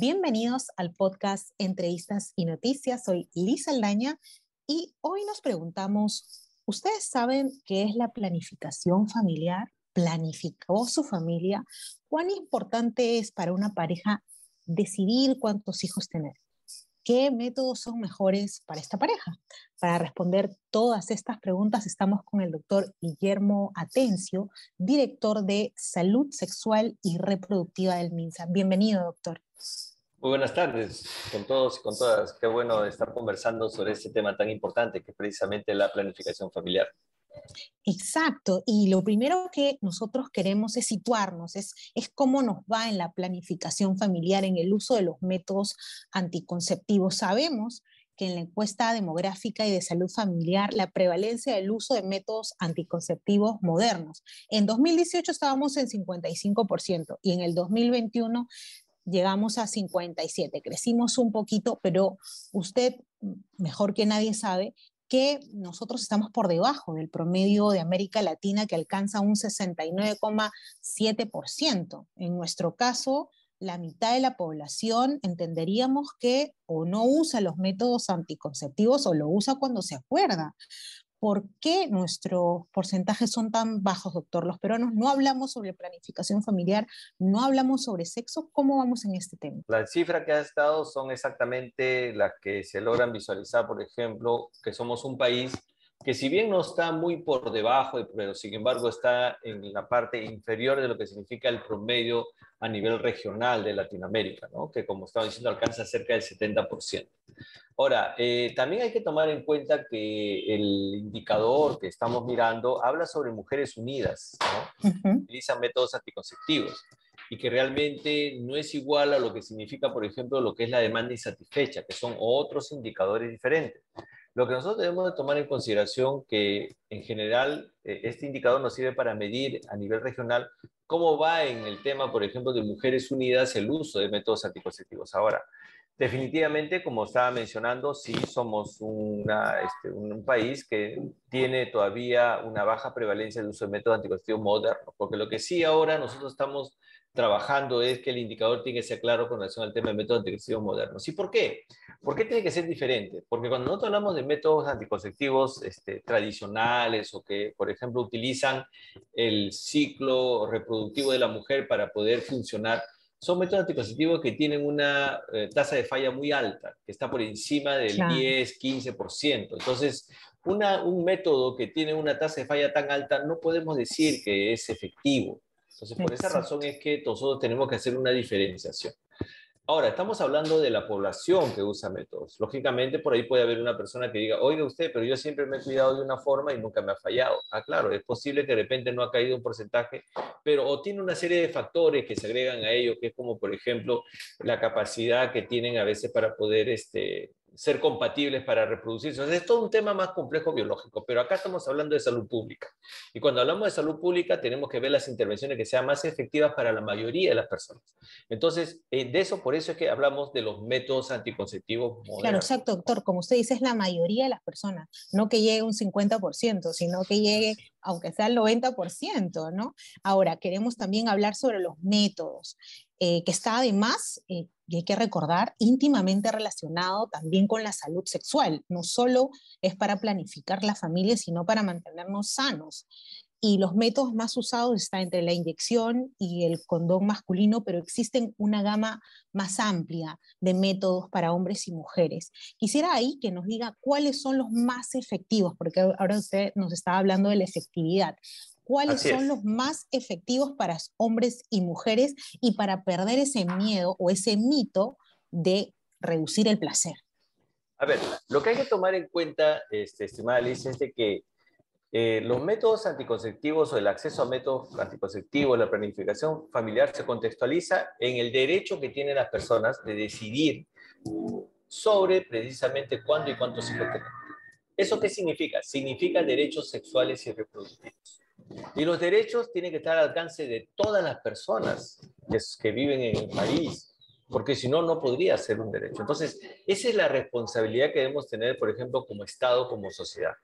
Bienvenidos al podcast Entrevistas y Noticias. Soy Lisa Aldaña y hoy nos preguntamos, ¿ustedes saben qué es la planificación familiar? ¿Planificó su familia? ¿Cuán importante es para una pareja decidir cuántos hijos tener? ¿Qué métodos son mejores para esta pareja? Para responder todas estas preguntas estamos con el doctor Guillermo Atencio, director de Salud Sexual y Reproductiva del MINSA. Bienvenido, doctor. Muy buenas tardes con todos y con todas. Qué bueno estar conversando sobre este tema tan importante que es precisamente la planificación familiar. Exacto, y lo primero que nosotros queremos es situarnos, es, es cómo nos va en la planificación familiar, en el uso de los métodos anticonceptivos. Sabemos que en la encuesta demográfica y de salud familiar, la prevalencia del uso de métodos anticonceptivos modernos. En 2018 estábamos en 55% y en el 2021 llegamos a 57, crecimos un poquito, pero usted mejor que nadie sabe que nosotros estamos por debajo del promedio de América Latina que alcanza un 69,7%. En nuestro caso, la mitad de la población entenderíamos que o no usa los métodos anticonceptivos o lo usa cuando se acuerda. ¿Por qué nuestros porcentajes son tan bajos, doctor? Los peruanos no hablamos sobre planificación familiar, no hablamos sobre sexo. ¿Cómo vamos en este tema? Las cifras que ha estado son exactamente las que se logran visualizar, por ejemplo, que somos un país que si bien no está muy por debajo, pero sin embargo está en la parte inferior de lo que significa el promedio a nivel regional de Latinoamérica, ¿no? que como estaba diciendo alcanza cerca del 70%. Ahora, eh, también hay que tomar en cuenta que el indicador que estamos mirando habla sobre mujeres unidas, ¿no? utilizan métodos anticonceptivos y que realmente no es igual a lo que significa, por ejemplo, lo que es la demanda insatisfecha, que son otros indicadores diferentes. Lo que nosotros debemos de tomar en consideración que en general eh, este indicador nos sirve para medir a nivel regional cómo va en el tema, por ejemplo, de mujeres unidas el uso de métodos anticonceptivos. Ahora, definitivamente, como estaba mencionando, sí somos este, un país que tiene todavía una baja prevalencia de uso de métodos anticonceptivos modernos, porque lo que sí ahora nosotros estamos trabajando es que el indicador tiene que ser claro con relación al tema de métodos anticonceptivos modernos. ¿Y por qué? ¿Por qué tiene que ser diferente? Porque cuando nosotros hablamos de métodos anticonceptivos este, tradicionales o que, por ejemplo, utilizan el ciclo reproductivo de la mujer para poder funcionar, son métodos anticonceptivos que tienen una eh, tasa de falla muy alta, que está por encima del 10, 15%. Entonces, una, un método que tiene una tasa de falla tan alta no podemos decir que es efectivo. Entonces, por esa razón es que nosotros tenemos que hacer una diferenciación. Ahora, estamos hablando de la población que usa métodos. Lógicamente, por ahí puede haber una persona que diga, oiga usted, pero yo siempre me he cuidado de una forma y nunca me ha fallado. Ah, claro, es posible que de repente no ha caído un porcentaje, pero o tiene una serie de factores que se agregan a ello, que es como, por ejemplo, la capacidad que tienen a veces para poder este, ser compatibles para reproducirse. es todo un tema más complejo biológico, pero acá estamos hablando de salud pública. Y cuando hablamos de salud pública, tenemos que ver las intervenciones que sean más efectivas para la mayoría de las personas. Entonces, eh, de eso, por eso es que hablamos de los métodos anticonceptivos modernos. Claro, exacto, doctor. Como usted dice, es la mayoría de las personas. No que llegue un 50%, sino que llegue, aunque sea el 90%, ¿no? Ahora, queremos también hablar sobre los métodos. Eh, que está además, eh, y hay que recordar, íntimamente relacionado también con la salud sexual. No solo es para planificar la familia, sino para mantenernos sanos. Y los métodos más usados están entre la inyección y el condón masculino, pero existen una gama más amplia de métodos para hombres y mujeres. Quisiera ahí que nos diga cuáles son los más efectivos, porque ahora usted nos está hablando de la efectividad cuáles son los más efectivos para hombres y mujeres y para perder ese miedo o ese mito de reducir el placer. A ver, lo que hay que tomar en cuenta, este, estimada Alicia, es de que eh, los métodos anticonceptivos o el acceso a métodos anticonceptivos, la planificación familiar se contextualiza en el derecho que tienen las personas de decidir sobre precisamente cuándo y cuántos hijos tener. ¿Eso qué significa? Significa derechos sexuales y reproductivos. Y los derechos tienen que estar al alcance de todas las personas que, viven en el país. Porque si no, no podría ser un derecho. Entonces, esa es la responsabilidad que debemos tener, por ejemplo, como Estado, como sociedad,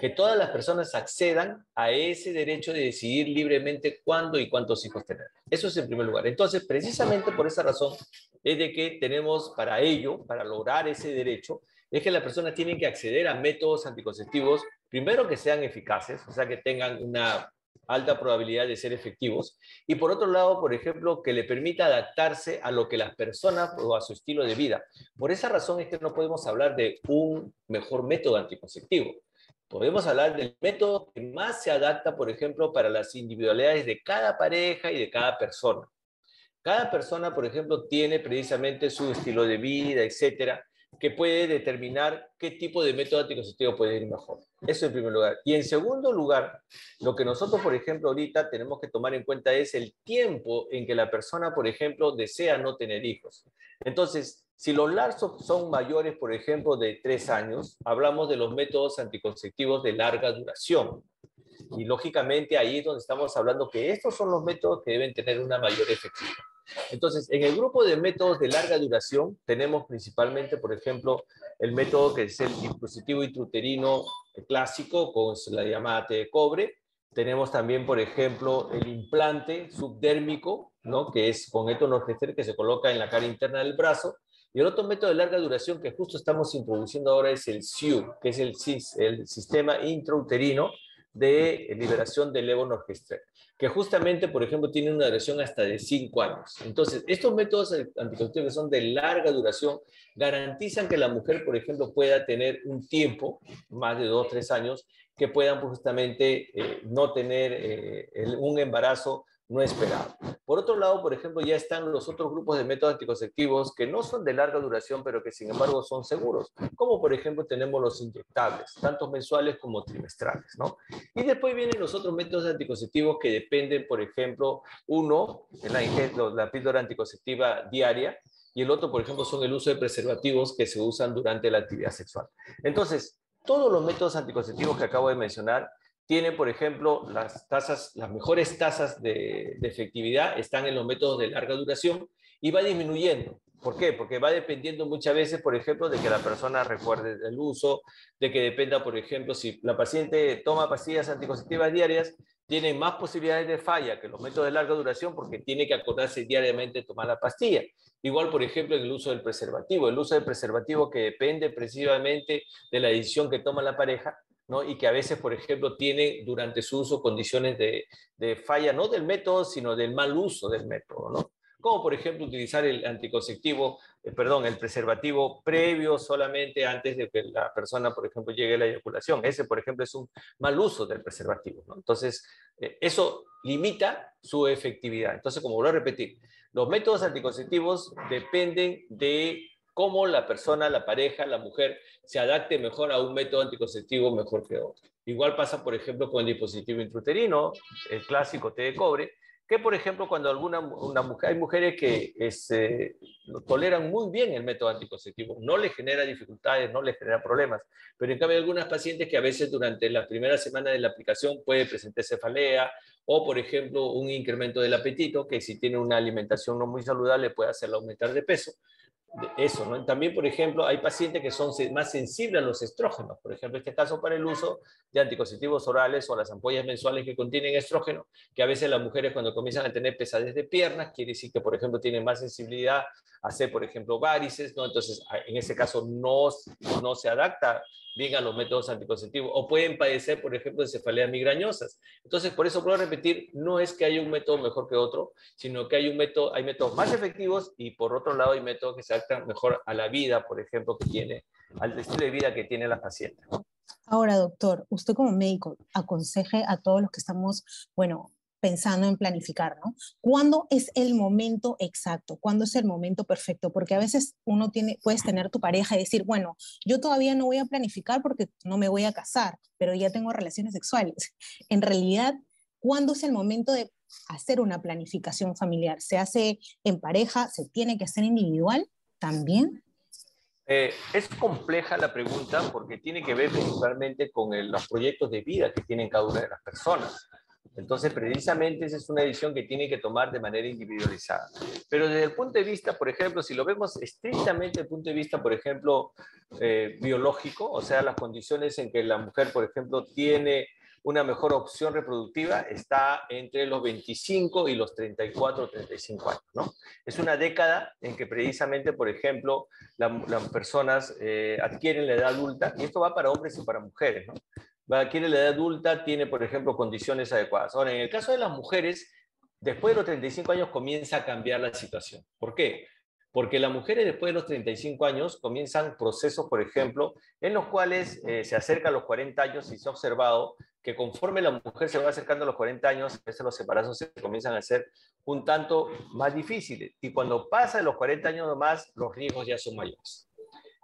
que todas las personas accedan a ese derecho de decidir libremente cuándo y cuántos hijos tener. Eso es en primer lugar. Entonces, precisamente por esa razón es de que tenemos para ello, para lograr ese derecho, es que las personas tienen que acceder a métodos anticonceptivos, primero que sean eficaces, o sea, que tengan una alta probabilidad de ser efectivos, y por otro lado, por ejemplo, que le permita adaptarse a lo que las personas o a su estilo de vida. Por esa razón es que no podemos hablar de un mejor método anticonceptivo. Podemos hablar del método que más se adapta, por ejemplo, para las individualidades de cada pareja y de cada persona. Cada persona, por ejemplo, tiene precisamente su estilo de vida, etcétera, que puede determinar qué tipo de método anticonceptivo puede ir mejor. Eso en primer lugar. Y en segundo lugar, lo que nosotros, por ejemplo, ahorita tenemos que tomar en cuenta es el tiempo en que la persona, por ejemplo, desea no tener hijos. Entonces, si los lazos son mayores, por ejemplo, de tres años, hablamos de los métodos anticonceptivos de larga duración. Y lógicamente ahí es donde estamos hablando que estos son los métodos que deben tener una mayor efectividad. Entonces, en el grupo de métodos de larga duración tenemos principalmente, por ejemplo, el método que es el dispositivo intrauterino clásico con la llamada T de cobre. Tenemos también, por ejemplo, el implante subdérmico, ¿no? que es con etonorgester que se coloca en la cara interna del brazo. Y el otro método de larga duración que justo estamos introduciendo ahora es el SIU, que es el, el sistema intrauterino de liberación del levonorgestrel que justamente, por ejemplo, tiene una duración hasta de 5 años. Entonces, estos métodos anticonceptivos que son de larga duración garantizan que la mujer, por ejemplo, pueda tener un tiempo, más de 2, 3 años, que puedan pues, justamente eh, no tener eh, un embarazo no esperado. Por otro lado, por ejemplo, ya están los otros grupos de métodos anticonceptivos que no son de larga duración, pero que sin embargo son seguros, como por ejemplo tenemos los inyectables, tanto mensuales como trimestrales, ¿no? Y después vienen los otros métodos anticonceptivos que dependen, por ejemplo, uno, la píldora anticonceptiva diaria, y el otro, por ejemplo, son el uso de preservativos que se usan durante la actividad sexual. Entonces, todos los métodos anticonceptivos que acabo de mencionar tiene, por ejemplo, las tasas, las mejores tasas de, efectividad están en los métodos de larga duración y va disminuyendo. ¿Por qué? Porque va dependiendo muchas veces, por ejemplo, de que la persona recuerde el uso, de que dependa, por ejemplo, si la paciente toma pastillas anticonceptivas diarias, tiene más posibilidades de falla que los métodos de larga duración porque tiene que acordarse diariamente tomar la pastilla. Igual, por ejemplo, en el uso del preservativo. El uso del preservativo que depende precisamente de la decisión que toma la pareja, y que a veces, por ejemplo, tiene durante su uso condiciones de, falla, no del método, sino del mal uso del método, ¿no? Como, por ejemplo, utilizar el anticonceptivo, eh, perdón, el preservativo previo solamente antes de que la persona, por ejemplo, llegue a la eyaculación. Ese, por ejemplo, es un mal uso del preservativo, ¿no? Entonces, eh, eso limita su efectividad. Entonces, como vuelvo a repetir, los métodos anticonceptivos dependen de cómo la persona, la pareja, la mujer se adapte mejor a un método anticonceptivo mejor que otro. Igual pasa, por ejemplo, con el dispositivo intrauterino, el clásico té de cobre, que por ejemplo cuando alguna una mujer, hay mujeres que este, toleran muy bien el método anticonceptivo, no le genera dificultades, no le genera problemas, pero en cambio hay algunas pacientes que a veces durante la primera semana de la aplicación puede presentar cefalea o por ejemplo un incremento del apetito que si tiene una alimentación no muy saludable puede hacerla aumentar de peso eso, ¿no? También, por ejemplo, hay pacientes que son más sensibles a los estrógenos, por ejemplo, este caso para el uso de anticonceptivos orales o las ampollas mensuales que contienen estrógeno, que a veces las mujeres cuando comienzan a tener pesadez de piernas, quiere decir que, por ejemplo, tienen más sensibilidad a hacer, por ejemplo, varices, ¿no? Entonces, en ese caso no, no se adapta a los métodos anticonceptivos o pueden padecer, por ejemplo, de cefaleas migrañosas. Entonces, por eso puedo repetir, no es que haya un método mejor que otro, sino que hay un método, hay métodos más efectivos y por otro lado hay métodos que se adaptan mejor a la vida, por ejemplo, que tiene, al estilo de vida que tiene la paciente. Ahora, doctor, usted como médico aconseje a todos los que estamos, bueno, pensando en planificar, ¿no? ¿Cuándo es el momento exacto? ¿Cuándo es el momento perfecto? Porque a veces uno tiene, puedes tener tu pareja y decir, bueno, yo todavía no voy a planificar porque no me voy a casar, pero ya tengo relaciones sexuales. En realidad, ¿cuándo es el momento de hacer una planificación familiar? ¿Se hace en pareja? ¿Se tiene que hacer individual también? Eh, es compleja la pregunta porque tiene que ver principalmente con los proyectos de vida que tienen cada una de las personas. Entonces, precisamente esa es una decisión que tiene que tomar de manera individualizada. Pero desde el punto de vista, por ejemplo, si lo vemos estrictamente desde el punto de vista, por ejemplo, eh, biológico, o sea, las condiciones en que la mujer, por ejemplo, tiene una mejor opción reproductiva está entre los 25 y los 34 o 35 años. ¿no? Es una década en que precisamente, por ejemplo, las personas eh, adquieren la edad adulta, y esto va para hombres y para mujeres. ¿no? Adquiere la edad adulta, tiene, por ejemplo, condiciones adecuadas. Ahora, en el caso de las mujeres, después de los 35 años comienza a cambiar la situación. ¿Por qué? Porque las mujeres después de los 35 años comienzan procesos, por ejemplo, en los cuales eh, se acerca a los 40 años y se ha observado que conforme la mujer se va acercando a los 40 años, a veces los embarazos se comienzan a ser un tanto más difíciles. Y cuando pasa de los 40 años o más, los riesgos ya son mayores.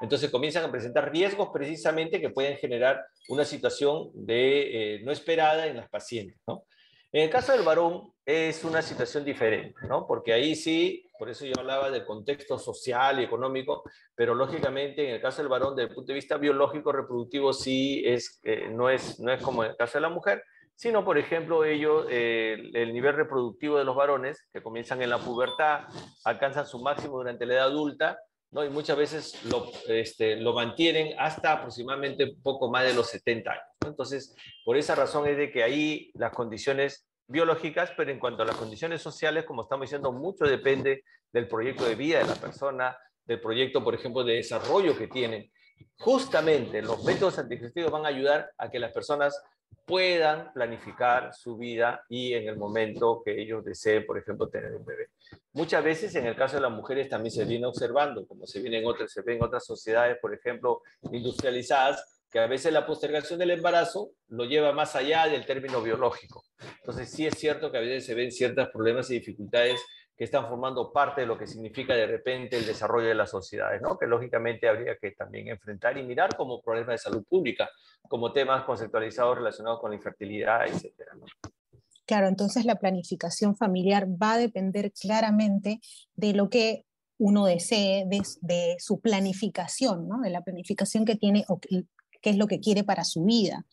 Entonces comienzan a presentar riesgos precisamente que pueden generar una situación de, eh, no esperada en las pacientes. ¿no? En el caso del varón es una situación diferente, ¿no? porque ahí sí, por eso yo hablaba del contexto social y económico, pero lógicamente en el caso del varón, desde el punto de vista biológico reproductivo, sí es, eh, no, es, no es como en el caso de la mujer, sino, por ejemplo, ellos, eh, el nivel reproductivo de los varones, que comienzan en la pubertad, alcanzan su máximo durante la edad adulta, ¿no? Y muchas veces lo, este, lo mantienen hasta aproximadamente poco más de los 70 años. Entonces, por esa razón es de que ahí las condiciones biológicas, pero en cuanto a las condiciones sociales, como estamos diciendo, mucho depende del proyecto de vida de la persona, del proyecto, por ejemplo, de desarrollo que tienen. Justamente los métodos anticonceptivos van a ayudar a que las personas puedan planificar su vida y en el momento que ellos deseen, por ejemplo, tener un bebé. Muchas veces en el caso de las mujeres también se viene observando, como se viene en otras, se ve en otras sociedades, por ejemplo, industrializadas, que a veces la postergación del embarazo lo lleva más allá del término biológico. Entonces sí es cierto que a veces se ven ciertos problemas y dificultades están formando parte de lo que significa de repente el desarrollo de las sociedades, ¿no? que lógicamente habría que también enfrentar y mirar como problemas de salud pública, como temas conceptualizados relacionados con la infertilidad, etcétera. Claro, entonces la planificación familiar va a depender claramente de lo que uno desee, de, su planificación, ¿no? de la planificación que tiene o qué es lo que quiere para su vida.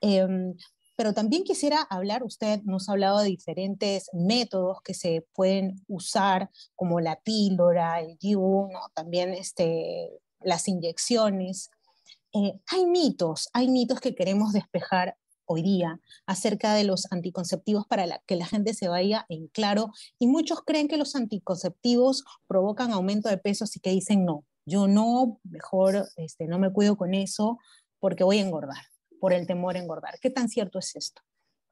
Em, pero también quisiera hablar, usted nos ha hablado de diferentes métodos que se pueden usar, como la píldora, el DIU, ¿no? también este, las inyecciones. Eh, hay mitos, hay mitos que queremos despejar hoy día acerca de los anticonceptivos para que la gente se vaya en claro. Y muchos creen que los anticonceptivos provocan aumento de peso, así que dicen no, yo no, mejor este, no me cuido con eso porque voy a engordar, por el temor a engordar. ¿Qué tan cierto es esto?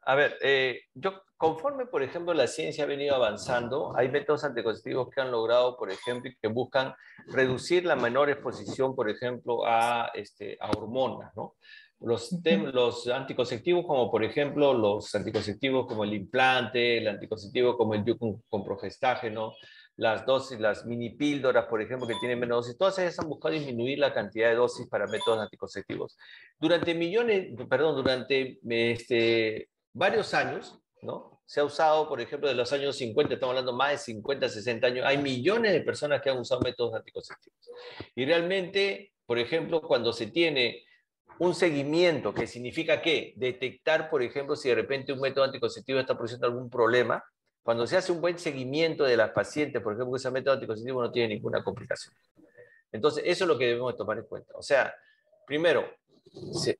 A ver, eh, yo conforme, por ejemplo, la ciencia ha venido avanzando, hay métodos anticonceptivos que han logrado, por ejemplo, que buscan reducir la menor exposición, por ejemplo, a, este, a hormonas, ¿no? Los, los anticonceptivos, como por ejemplo los anticonceptivos como el implante, el anticonceptivo como el con, con profestágeno, las dosis, las mini píldoras, por ejemplo, que tienen menos dosis, todas ellas han buscado disminuir la cantidad de dosis para métodos anticonceptivos. Durante millones, perdón, durante este, varios años, ¿no? Se ha usado, por ejemplo, de los años 50, estamos hablando más de 50, 60 años, hay millones de personas que han usado métodos anticonceptivos. Y realmente, por ejemplo, cuando se tiene un seguimiento, que significa que detectar, por ejemplo, si de repente un método anticonceptivo está produciendo algún problema, cuando se hace un buen seguimiento de las pacientes, por ejemplo, que método anticonceptivo no tiene ninguna complicación. Entonces, eso es lo que debemos tomar en cuenta. O sea, primero, se,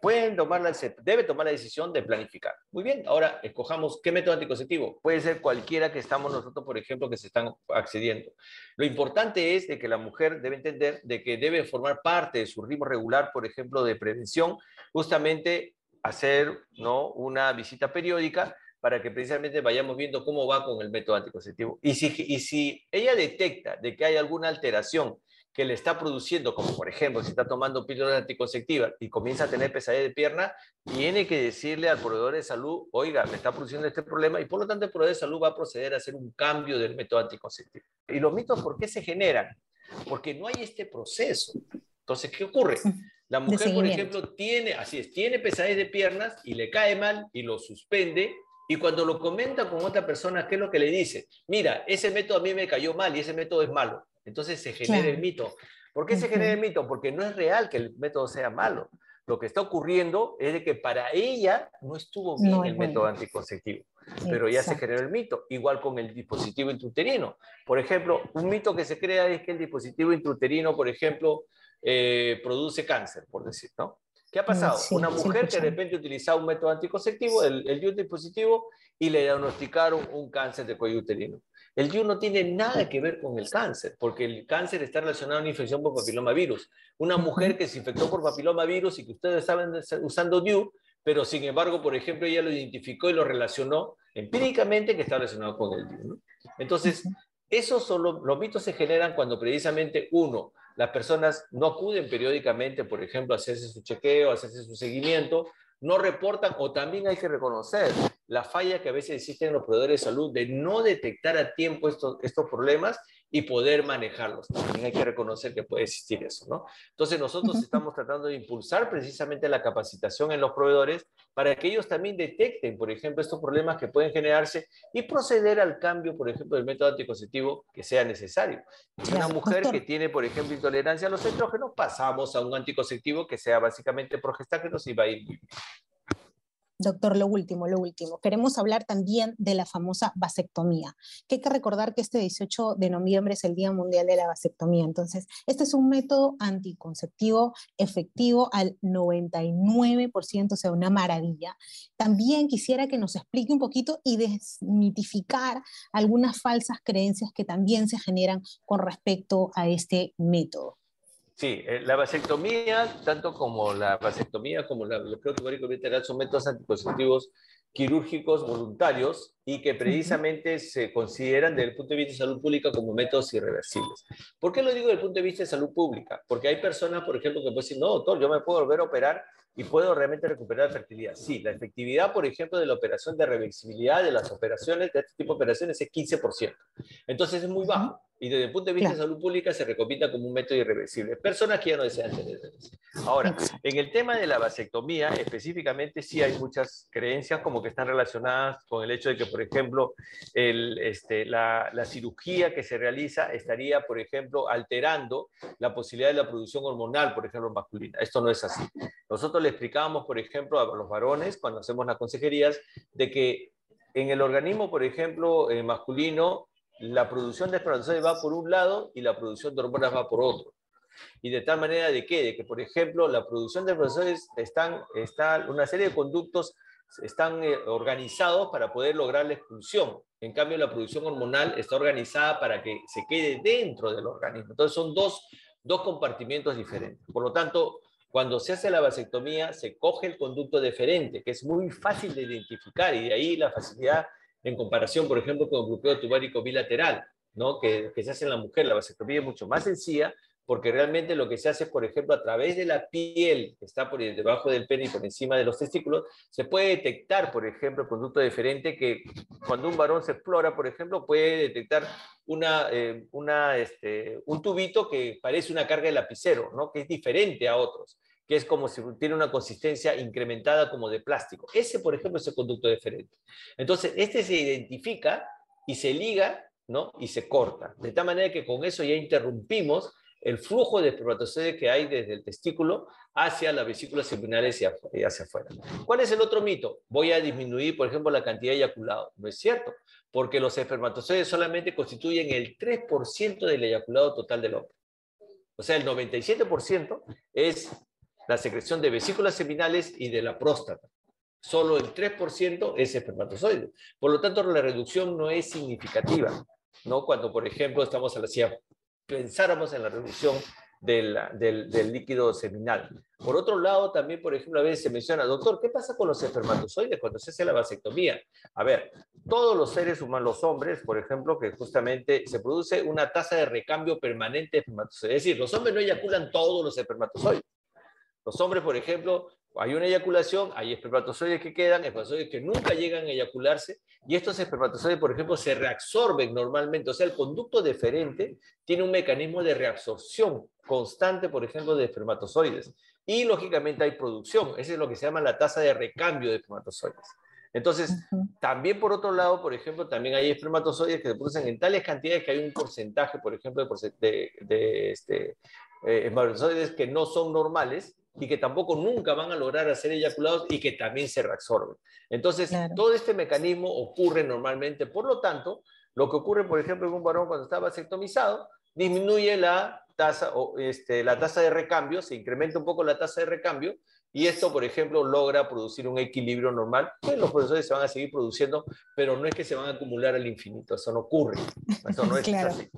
pueden tomar la, debe tomar la decisión de planificar. Muy bien, ahora escojamos qué método anticonceptivo. Puede ser cualquiera que estamos nosotros, por ejemplo, que se están accediendo. Lo importante es de que la mujer debe entender de que debe formar parte de su ritmo regular, por ejemplo, de prevención, justamente hacer ¿no? una visita periódica para que precisamente vayamos viendo cómo va con el método anticonceptivo. Y si, y si ella detecta de que hay alguna alteración que le está produciendo, como por ejemplo, si está tomando píldoras anticonceptivas y comienza a tener pesadez de pierna, tiene que decirle al proveedor de salud, oiga, me está produciendo este problema y por lo tanto el proveedor de salud va a proceder a hacer un cambio del método anticonceptivo. ¿Y los mitos por qué se generan? Porque no hay este proceso. Entonces, ¿qué ocurre? La mujer, por ejemplo, tiene, así es, tiene pesadez de piernas y le cae mal y lo suspende y cuando lo comenta con otra persona, ¿qué es lo que le dice? Mira, ese método a mí me cayó mal y ese método es malo. Entonces se genera el mito. ¿Por qué se genera el mito? Porque no es real que el método sea malo. Lo que está ocurriendo es de que para ella no estuvo bien el método anticonceptivo, pero ya se generó el mito, igual con el dispositivo intrauterino. Por ejemplo, un mito que se crea es que el dispositivo intrauterino, por ejemplo, eh, produce cáncer, por decir, ¿no? ¿Qué ha pasado? Una mujer que de repente utilizaba un método anticonceptivo, el, el dispositivo, y le diagnosticaron un cáncer de cuello uterino. El DIU no tiene nada que ver con el cáncer, porque el cáncer está relacionado a una infección por papilomavirus. Una mujer que se infectó por papilomavirus y que ustedes saben usando DIU, pero sin embargo, por ejemplo, ella lo identificó y lo relacionó empíricamente que está relacionado con el DIU. Entonces, esos son los, los mitos se generan cuando precisamente uno, las personas no acuden periódicamente, por ejemplo, a hacerse su chequeo, a hacerse su seguimiento, no reportan o también hay que reconocer la falla que a veces existe en los proveedores de salud de no detectar a tiempo estos, estos problemas y poder manejarlos. También hay que reconocer que puede existir eso, ¿no? Entonces nosotros estamos tratando de impulsar precisamente la capacitación en los proveedores para que ellos también detecten, por ejemplo, estos problemas que pueden generarse y proceder al cambio, por ejemplo, del método anticonceptivo que sea necesario. Una mujer que tiene, por ejemplo, intolerancia a los estrógenos, pasamos a un anticonceptivo que sea básicamente progestágenos y va a ir muy bien. Doctor, lo último, lo último. Queremos hablar también de la famosa vasectomía, que hay que recordar que este 18 de noviembre es el Día Mundial de la Vasectomía. Entonces, este es un método anticonceptivo efectivo al 99%, o sea, una maravilla. También quisiera que nos explique un poquito y desmitificar algunas falsas creencias que también se generan con respecto a este método. Sí, eh, la vasectomía, tanto como la vasectomía como la bloqueo bilateral, son métodos anticonceptivos quirúrgicos voluntarios y que precisamente se consideran desde el punto de vista de salud pública como métodos irreversibles. ¿Por qué lo digo desde el punto de vista de salud pública? Porque hay personas, por ejemplo, que pueden decir, no, doctor, yo me puedo volver a operar y puedo realmente recuperar la fertilidad. Sí, la efectividad, por ejemplo, de la operación de reversibilidad de las operaciones, de este tipo de operaciones, es 15%. Entonces es muy bajo y desde el punto de vista de salud pública se recomienda como un método irreversible. Personas que ya no desean tener Ahora, en el tema de la vasectomía, específicamente sí hay muchas creencias como que están relacionadas con el hecho de que, por ejemplo, el, este, la, la, cirugía que se realiza estaría, por ejemplo, alterando la posibilidad de la producción hormonal, por ejemplo, masculina. Esto no es así. Nosotros le explicábamos, por ejemplo, a los varones, cuando hacemos las consejerías, de que en el organismo, por ejemplo, eh, masculino, la producción de espermatozoides va por un lado y la producción de hormonas va por otro. Y de tal manera de que, de que por ejemplo, la producción de espermatozoides están, está, una serie de conductos están eh, organizados para poder lograr la expulsión. En cambio, la producción hormonal está organizada para que se quede dentro del organismo. Entonces, son dos, dos compartimientos diferentes. Por lo tanto, cuando se hace la vasectomía, se coge el conducto deferente, que es muy fácil de identificar, y de ahí la facilidad en comparación, por ejemplo, con el bloqueo tubárico bilateral, ¿no? que, que se hace en la mujer. La vasectomía es mucho más sencilla porque realmente lo que se hace, por ejemplo, a través de la piel que está por debajo del pene y por encima de los testículos, se puede detectar, por ejemplo, el conducto diferente que cuando un varón se explora, por ejemplo, puede detectar una, eh, este, un tubito que parece una carga de lapicero, ¿no? que es diferente a otros que es como si tiene una consistencia incrementada como de plástico. Ese, por ejemplo, es el conducto diferente. Entonces, este se identifica y se liga, ¿no? Y se corta. De tal manera que con eso ya interrumpimos el flujo de espermatozoides que hay desde el testículo hacia las vesículas seminales y hacia afuera. ¿Cuál es el otro mito? Voy a disminuir, por ejemplo, la cantidad de eyaculado. No es cierto, porque los espermatozoides solamente constituyen el 3% del eyaculado total del hombre. O sea, el 97% es la secreción de vesículas seminales y de la próstata. Solo el 3% es espermatozoide. Por lo tanto, la reducción no es significativa. ¿no? Cuando, por ejemplo, estamos a la, si pensáramos en la reducción del, del, líquido seminal. Por otro lado, también, por ejemplo, a veces se menciona, doctor, ¿qué pasa con los espermatozoides cuando se hace la vasectomía? A ver, todos los seres humanos, los hombres, por ejemplo, que justamente se produce una tasa de recambio permanente de espermatozoides. Es decir, los hombres no eyaculan todos los espermatozoides. Los hombres, por ejemplo, hay una eyaculación, hay espermatozoides que quedan, espermatozoides que nunca llegan a eyacularse, y estos espermatozoides, por ejemplo, se reabsorben normalmente. O sea, el conducto deferente tiene un mecanismo de reabsorción constante, por ejemplo, de espermatozoides. Y lógicamente hay producción. Esa es lo que se llama la tasa de recambio de espermatozoides. Entonces, también por otro lado, por ejemplo, también hay espermatozoides que se producen en tales cantidades que hay un porcentaje, por ejemplo, de, de, de este, eh, espermatozoides que no son normales, y que tampoco nunca van a lograr hacer eyaculados y que también se reabsorben. Entonces, todo este mecanismo ocurre normalmente, por lo tanto, lo que ocurre, por ejemplo, en un varón cuando está vasectomizado, disminuye la tasa, o este, la tasa de recambio, se incrementa un poco la tasa de recambio, y esto, por ejemplo, logra producir un equilibrio normal. Pues los profesores se van a seguir produciendo, pero no es que se van a acumular al infinito, eso no ocurre. Eso no es claro. así.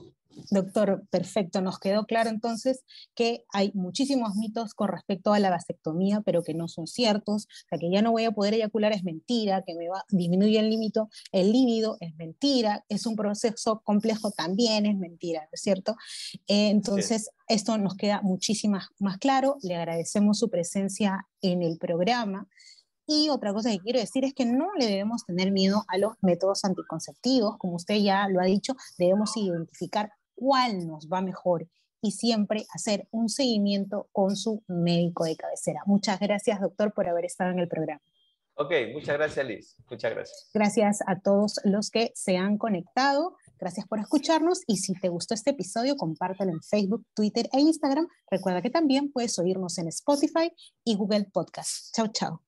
Doctor, perfecto. Nos quedó claro entonces que hay muchísimos mitos con respecto a la vasectomía, pero que no son ciertos. O sea, que ya no voy a poder eyacular es mentira, que me va, disminuye el límite, el líbido es mentira, es un proceso complejo también es mentira, ¿no es cierto? Eh, entonces, esto nos queda muchísimo más claro. Le agradecemos su presencia en el programa. Y otra cosa que quiero decir es que no le debemos tener miedo a los métodos anticonceptivos. Como usted ya lo ha dicho, debemos identificar cuál nos va mejor y siempre hacer un seguimiento con su médico de cabecera. Muchas gracias, doctor, por haber estado en el programa. Ok, muchas gracias, Liz. Muchas gracias. Gracias a todos los que se han conectado. Gracias por escucharnos y si te gustó este episodio, compártelo en Facebook, Twitter e Instagram. Recuerda que también puedes oírnos en Spotify y Google Podcast. Chao, chao.